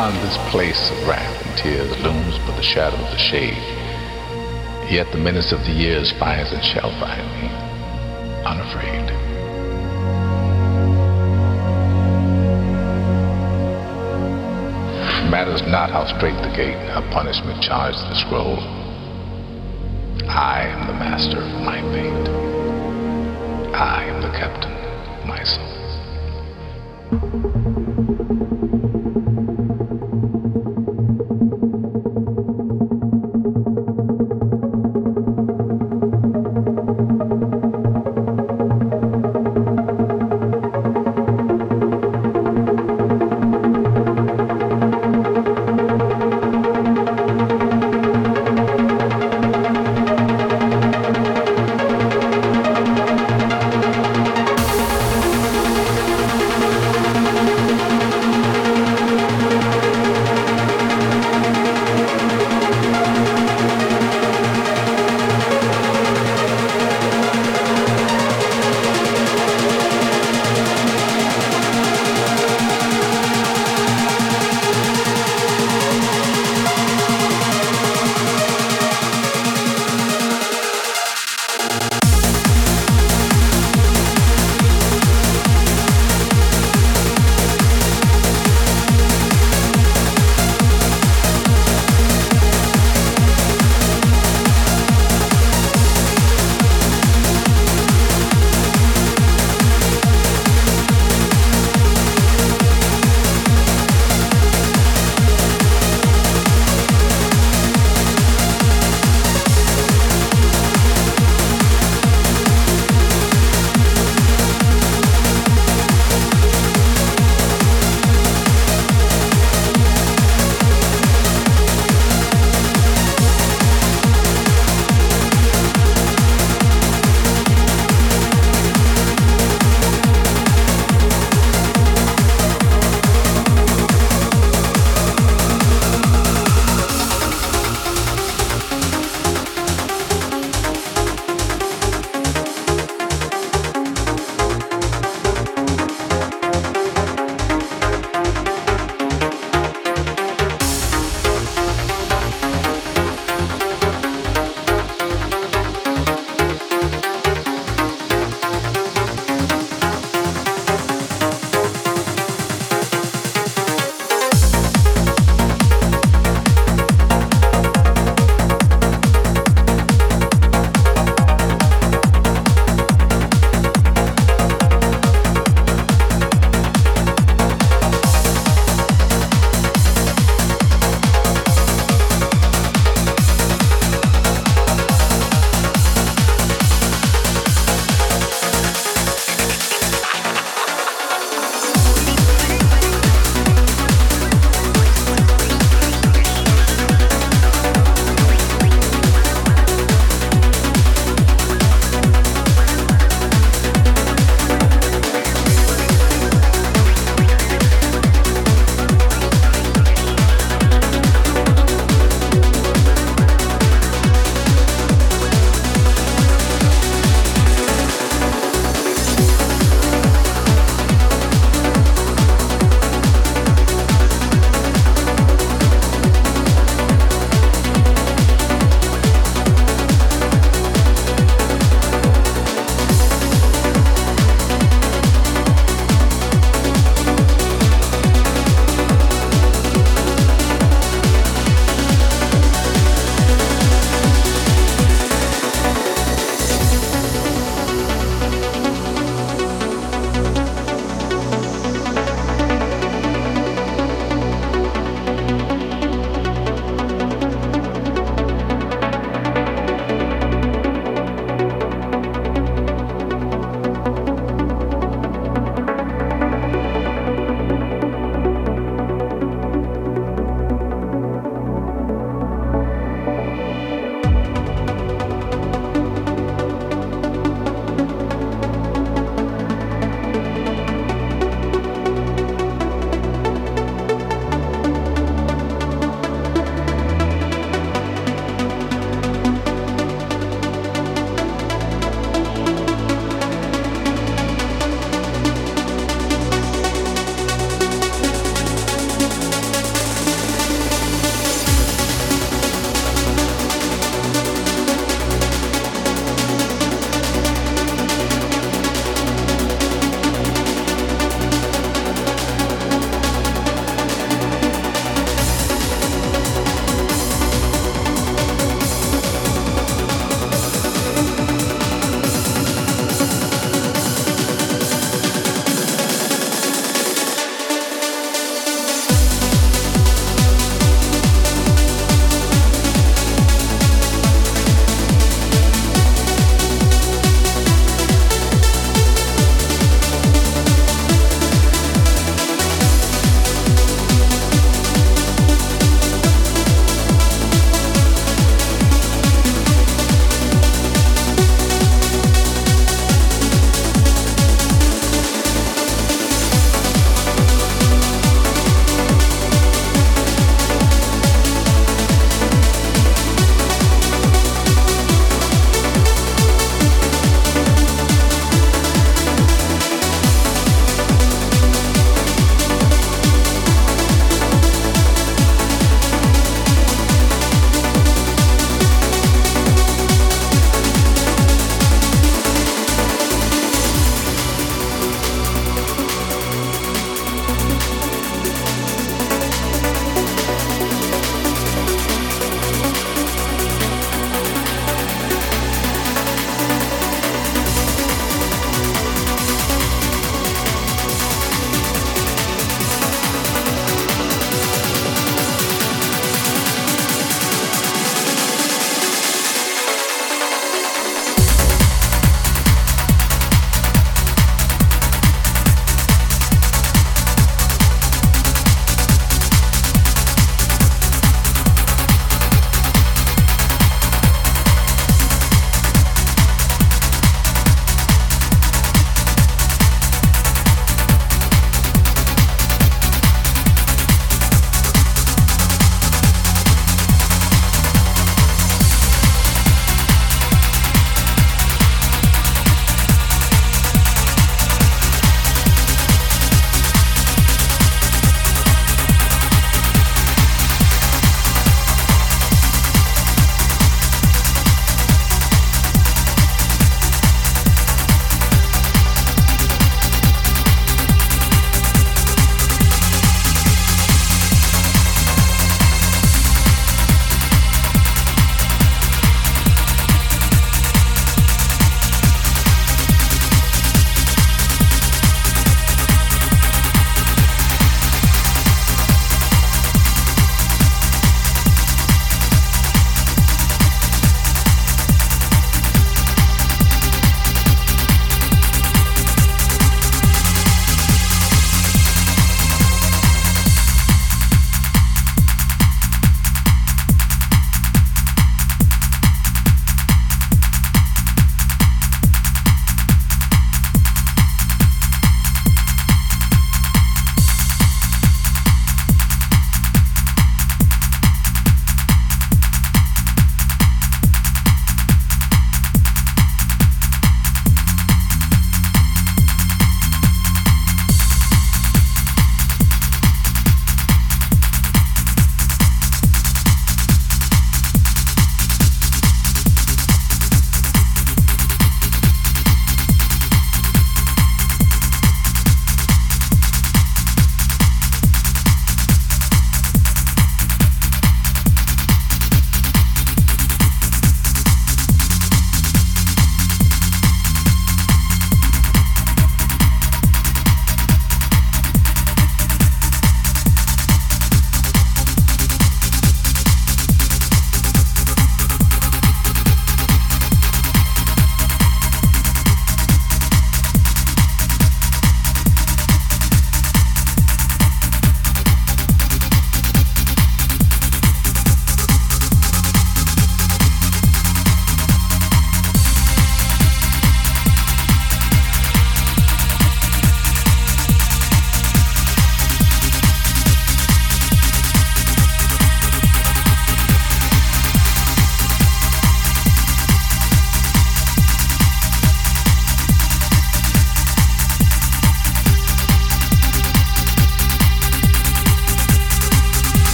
Beyond this place of wrath and tears looms but the shadow of the shade. Yet the menace of the years finds and shall find me, unafraid. Matters not how strait the gate, how punishment charged the scroll. I am the master of my fate. I am the captain of my soul.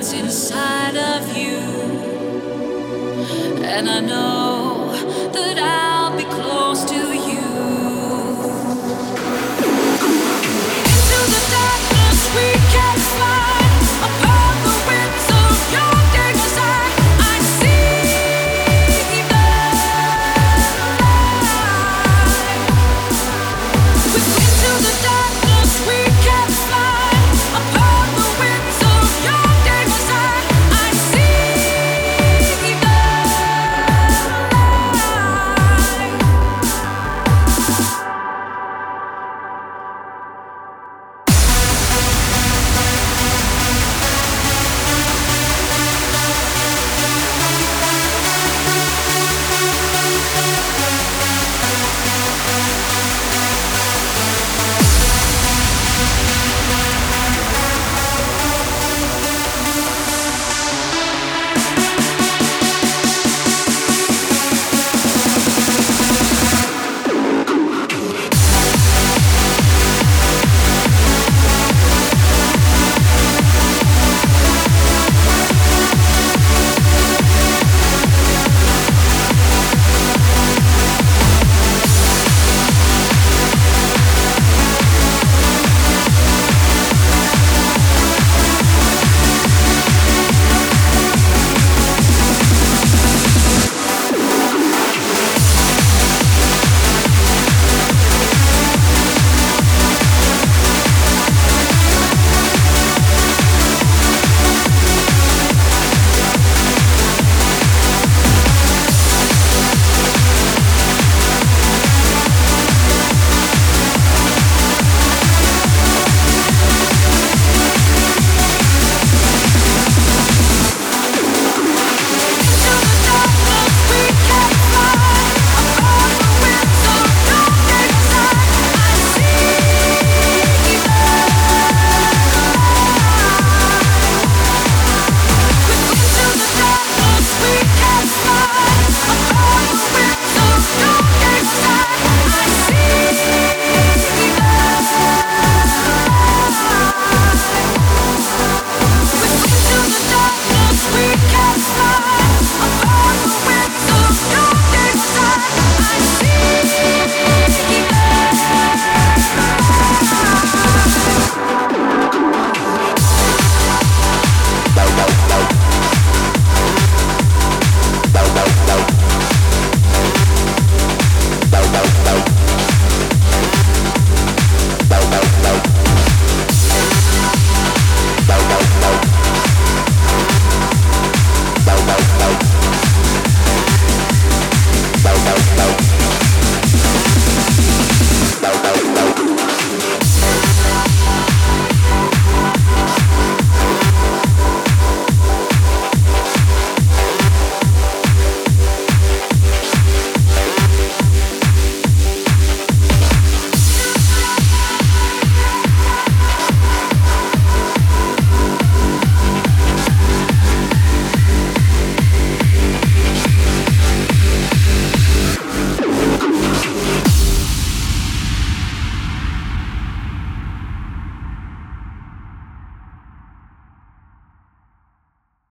Burns inside of you. And I know